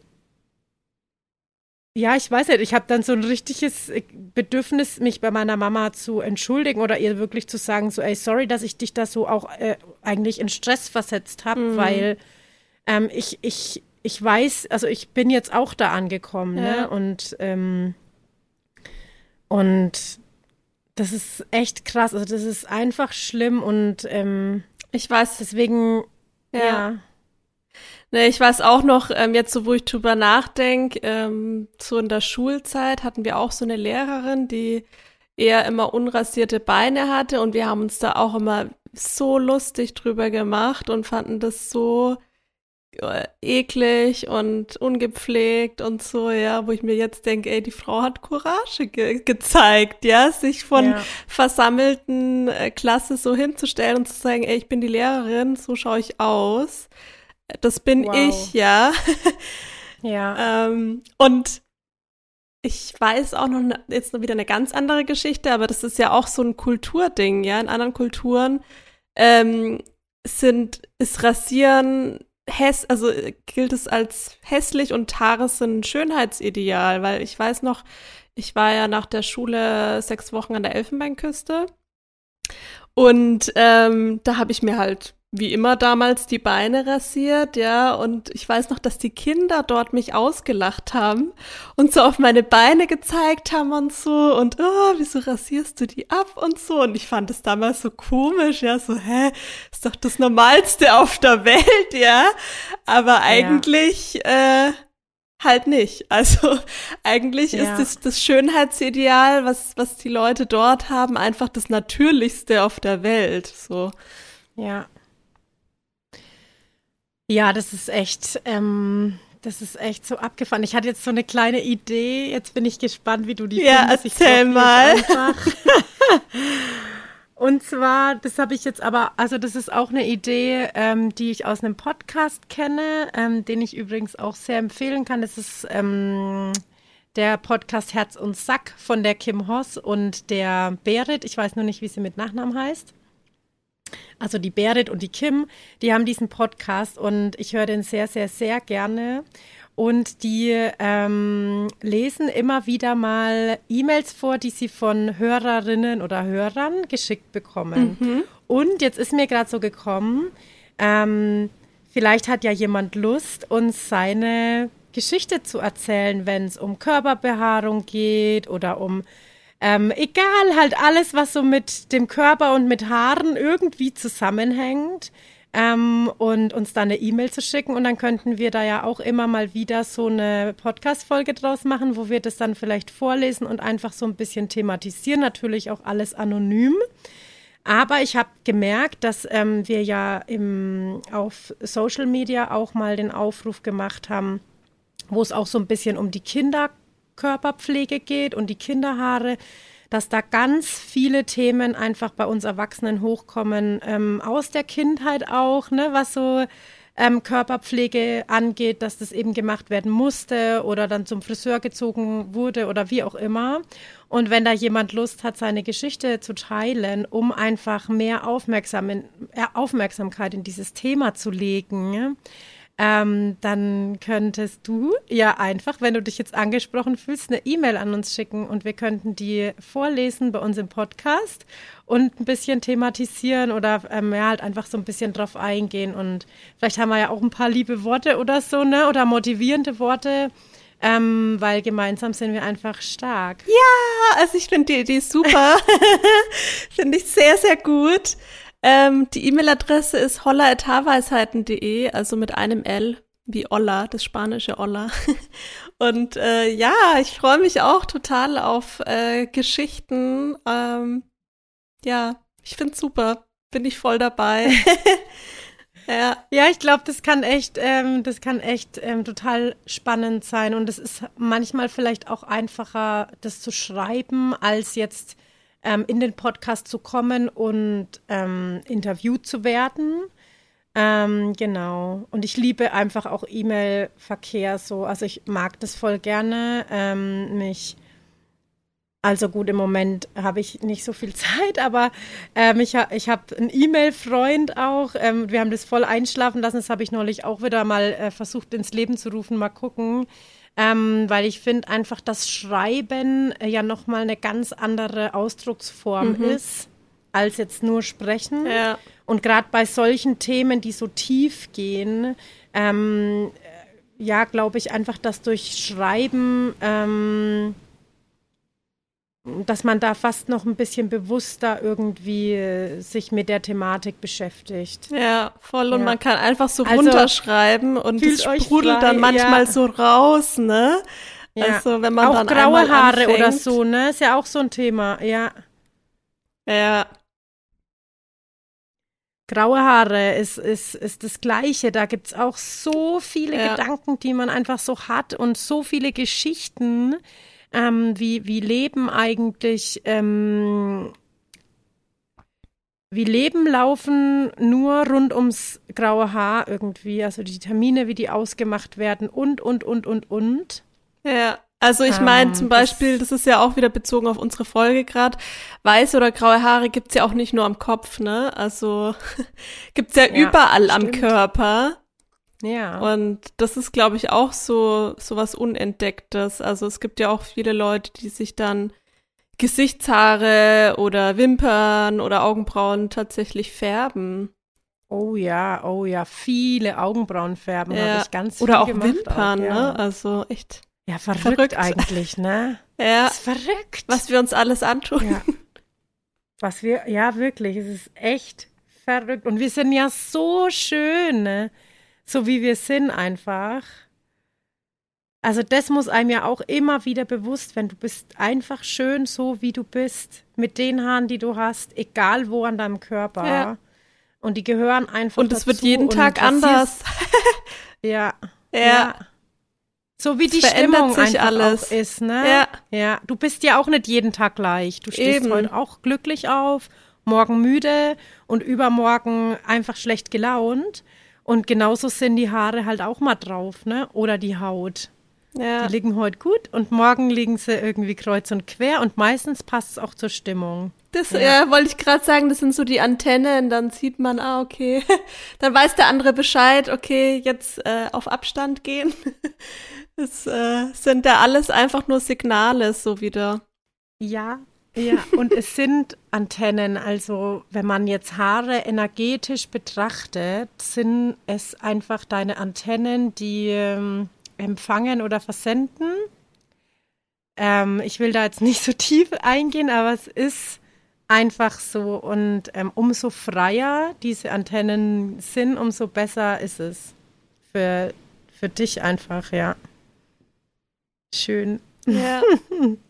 S1: ja, ich weiß nicht, ich habe dann so ein richtiges Bedürfnis, mich bei meiner Mama zu entschuldigen oder ihr wirklich zu sagen, so, ey, sorry, dass ich dich da so auch äh, eigentlich in Stress versetzt habe, mhm. weil ähm, ich, ich, ich weiß, also ich bin jetzt auch da angekommen, ne? ja. ne? Und, ähm, und das ist echt krass. Also das ist einfach schlimm und ähm,
S2: ich weiß.
S1: Deswegen, ja. ja.
S2: Ne, ich weiß auch noch, ähm, jetzt so, wo ich drüber nachdenke, ähm, so in der Schulzeit hatten wir auch so eine Lehrerin, die eher immer unrasierte Beine hatte und wir haben uns da auch immer so lustig drüber gemacht und fanden das so eklig und ungepflegt und so, ja, wo ich mir jetzt denke, ey, die Frau hat Courage ge gezeigt, ja, sich von ja. versammelten äh, Klasse so hinzustellen und zu sagen, ey, ich bin die Lehrerin, so schaue ich aus. Das bin wow. ich, ja. [laughs]
S1: ja.
S2: ähm, und ich weiß auch noch ne, jetzt noch wieder eine ganz andere Geschichte, aber das ist ja auch so ein Kulturding, ja. In anderen Kulturen ähm, sind, ist Rasieren häss, also gilt es als hässlich und Haare sind Schönheitsideal, weil ich weiß noch, ich war ja nach der Schule sechs Wochen an der Elfenbeinküste und ähm, da habe ich mir halt wie immer damals die Beine rasiert, ja, und ich weiß noch, dass die Kinder dort mich ausgelacht haben und so auf meine Beine gezeigt haben und so und oh, wieso rasierst du die ab und so und ich fand es damals so komisch, ja, so hä, ist doch das normalste auf der Welt, ja, aber eigentlich ja. äh halt nicht. [laughs] Also eigentlich ja. ist das, das Schönheitsideal, was, was die Leute dort haben, einfach das Natürlichste auf der Welt. So.
S1: Ja. Ja, das ist echt, ähm, das ist echt so abgefahren. Ich hatte jetzt so eine kleine Idee. Jetzt bin ich gespannt, wie du die
S2: ja, findest. erzähl mal. [laughs]
S1: Und zwar, das habe ich jetzt aber, also das ist auch eine Idee, ähm, die ich aus einem Podcast kenne, ähm, den ich übrigens auch sehr empfehlen kann. Das ist ähm, der Podcast Herz und Sack von der Kim Hoss und der Berit. Ich weiß nur nicht, wie sie mit Nachnamen heißt. Also die Berit und die Kim, die haben diesen Podcast und ich höre den sehr, sehr, sehr gerne. Und die ähm, lesen immer wieder mal E-Mails vor, die sie von Hörerinnen oder Hörern geschickt bekommen. Mhm. Und jetzt ist mir gerade so gekommen, ähm, vielleicht hat ja jemand Lust, uns seine Geschichte zu erzählen, wenn es um Körperbehaarung geht oder um ähm, egal, halt alles, was so mit dem Körper und mit Haaren irgendwie zusammenhängt. Ähm, und uns dann eine E-Mail zu schicken. Und dann könnten wir da ja auch immer mal wieder so eine Podcast-Folge draus machen, wo wir das dann vielleicht vorlesen und einfach so ein bisschen thematisieren. Natürlich auch alles anonym. Aber ich habe gemerkt, dass ähm, wir ja im, auf Social Media auch mal den Aufruf gemacht haben, wo es auch so ein bisschen um die Kinder Körperpflege geht und die Kinderhaare, dass da ganz viele Themen einfach bei uns Erwachsenen hochkommen, ähm, aus der Kindheit auch, ne, was so ähm, Körperpflege angeht, dass das eben gemacht werden musste oder dann zum Friseur gezogen wurde oder wie auch immer. Und wenn da jemand Lust hat, seine Geschichte zu teilen, um einfach mehr Aufmerksam in, äh, Aufmerksamkeit in dieses Thema zu legen, ähm, dann könntest du ja einfach, wenn du dich jetzt angesprochen fühlst, eine E-Mail an uns schicken und wir könnten die vorlesen bei uns im Podcast und ein bisschen thematisieren oder ähm, ja, halt einfach so ein bisschen drauf eingehen. Und vielleicht haben wir ja auch ein paar liebe Worte oder so, ne? Oder motivierende Worte. Ähm, weil gemeinsam sind wir einfach stark.
S2: Ja, also ich finde die Idee super. [laughs] [laughs] finde ich sehr, sehr gut. Ähm, die E-Mail-Adresse ist holla.haarweisheiten.de, also mit einem L wie Olla, das spanische Olla. [laughs] Und äh, ja, ich freue mich auch total auf äh, Geschichten. Ähm, ja, ich finde super. Bin ich voll dabei. [laughs] [laughs]
S1: Ja, ja ich glaube, das kann echt, ähm, das kann echt ähm, total spannend sein. Und es ist manchmal vielleicht auch einfacher, das zu schreiben, als jetzt ähm, in den Podcast zu kommen und ähm, interviewt zu werden. Ähm, genau. Und ich liebe einfach auch E-Mail-Verkehr so. Also ich mag das voll gerne, ähm, mich also gut, im Moment habe ich nicht so viel [laughs] Zeit, aber ähm, ich, ha ich habe einen E-Mail-Freund auch. Ähm, wir haben das voll einschlafen lassen. Das habe ich neulich auch wieder mal äh, versucht ins Leben zu rufen. Mal gucken. Ähm, weil ich finde einfach, dass Schreiben äh, ja nochmal eine ganz andere Ausdrucksform mhm. ist, als jetzt nur Sprechen. Ja. Und gerade bei solchen Themen, die so tief gehen, ähm, äh, ja, glaube ich einfach, dass durch Schreiben ähm, dass man da fast noch ein bisschen bewusster irgendwie äh, sich mit der Thematik beschäftigt.
S2: Ja, voll. Und ja. man kann einfach so also, runterschreiben und es sprudelt dann manchmal ja. so raus, ne?
S1: Ja. Also wenn man auch dann graue Haare anfängt. oder so, ne? Ist ja auch so ein Thema, ja.
S2: Ja.
S1: Graue Haare ist, ist, ist das Gleiche. Da gibt es auch so viele ja. Gedanken, die man einfach so hat und so viele Geschichten ähm, wie, wie Leben eigentlich, ähm, wie Leben laufen nur rund ums graue Haar irgendwie, also die Termine, wie die ausgemacht werden und, und, und, und, und.
S2: Ja. Also ich meine ah, zum Beispiel, das ist ja auch wieder bezogen auf unsere Folge gerade, weiße oder graue Haare gibt's ja auch nicht nur am Kopf, ne? Also [laughs] gibt's ja, ja überall stimmt. am Körper. Ja. Und das ist, glaube ich, auch so, so was Unentdecktes. Also es gibt ja auch viele Leute, die sich dann Gesichtshaare oder Wimpern oder Augenbrauen tatsächlich färben.
S1: Oh ja, oh ja, viele Augenbrauen färben ja. habe ich ganz
S2: Oder auch Wimpern, auch, ja. ne? Also echt.
S1: Ja, verrückt, verrückt. eigentlich, ne? [laughs]
S2: ja. Das ist verrückt. Was wir uns alles antun.
S1: Ja. [laughs] Was wir, ja, wirklich, es ist echt verrückt. Und wir sind ja so schön, ne? So wie wir sind einfach. Also das muss einem ja auch immer wieder bewusst werden. Du bist einfach schön so, wie du bist, mit den Haaren, die du hast, egal wo an deinem Körper. Ja. Und die gehören einfach
S2: Und es wird jeden Tag anders. [laughs]
S1: ja. ja. ja. So wie die Stimmung sich alles ist, ne? Ja. Ja. Du bist ja auch nicht jeden Tag gleich. Du stehst Eben. heute auch glücklich auf, morgen müde und übermorgen einfach schlecht gelaunt. Und genauso sind die Haare halt auch mal drauf, ne? Oder die Haut. Ja. Die liegen heute gut und morgen liegen sie irgendwie kreuz und quer und meistens passt es auch zur Stimmung.
S2: Das ja. ja wollte ich gerade sagen, das sind so die Antennen, dann sieht man, ah, okay, [laughs] dann weiß der andere Bescheid, okay, jetzt äh, auf Abstand gehen. [laughs] Das äh, sind da alles einfach nur Signale, so wieder.
S1: Ja, ja, und es sind Antennen, also wenn man jetzt Haare energetisch betrachtet, sind es einfach deine Antennen, die ähm, empfangen oder versenden. Ähm, ich will da jetzt nicht so tief eingehen, aber es ist einfach so. Und ähm, umso freier diese Antennen sind, umso besser ist es für, für dich einfach, ja. Schön.
S2: Ja. [laughs]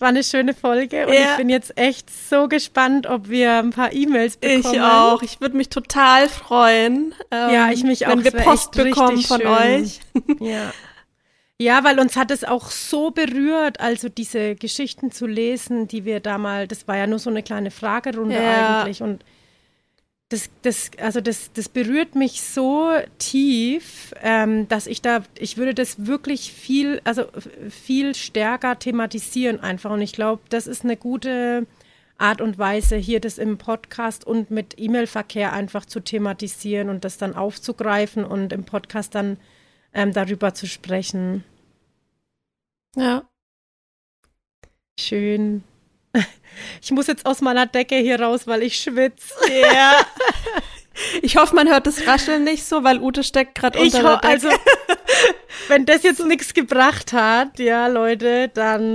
S1: war eine schöne Folge und ja. ich bin jetzt echt so gespannt, ob wir ein paar E-Mails bekommen.
S2: Ich auch. Ich würde mich total freuen.
S1: Ähm, ja, ich mich auch.
S2: Wenn wir Post bekommen von
S1: schön.
S2: euch. [laughs]
S1: Ja. Ja, weil uns hat es auch so berührt, also diese Geschichten zu lesen, die wir da mal, das war ja nur so eine kleine Fragerunde ja. eigentlich und das, das, also das, das berührt mich so tief, ähm, dass ich da, ich würde das wirklich viel, also viel stärker thematisieren einfach. Und ich glaube, das ist eine gute Art und Weise, hier das im Podcast und mit E-Mail-Verkehr einfach zu thematisieren und das dann aufzugreifen und im Podcast dann ähm, darüber zu sprechen.
S2: Ja.
S1: Schön. [laughs] Ich muss jetzt aus meiner Decke hier raus, weil ich schwitze.
S2: Ja. [laughs] Ich hoffe, man hört das Rascheln nicht so, weil Ute steckt gerade unter der Decke. Also, [laughs]
S1: wenn das jetzt nichts gebracht hat, ja, Leute, dann.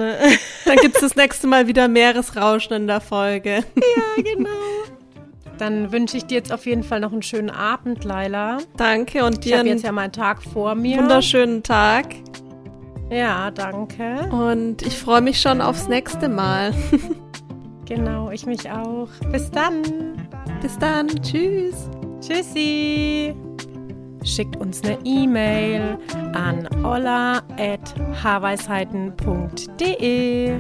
S2: Dann gibt's das nächste Mal wieder Meeresrauschen in der Folge.
S1: Ja, genau. Dann wünsche ich dir jetzt auf jeden Fall noch einen schönen Abend, Laila.
S2: Danke und dir.
S1: Ich habe jetzt ja meinen Tag vor mir.
S2: Wunderschönen Tag.
S1: Ja, danke.
S2: Und ich freue mich schon aufs nächste Mal. [laughs]
S1: genau, ich mich auch. Bis dann.
S2: Bis dann. Tschüss.
S1: Tschüssi! Schickt uns eine E-Mail an olla.haarweisheiten.de.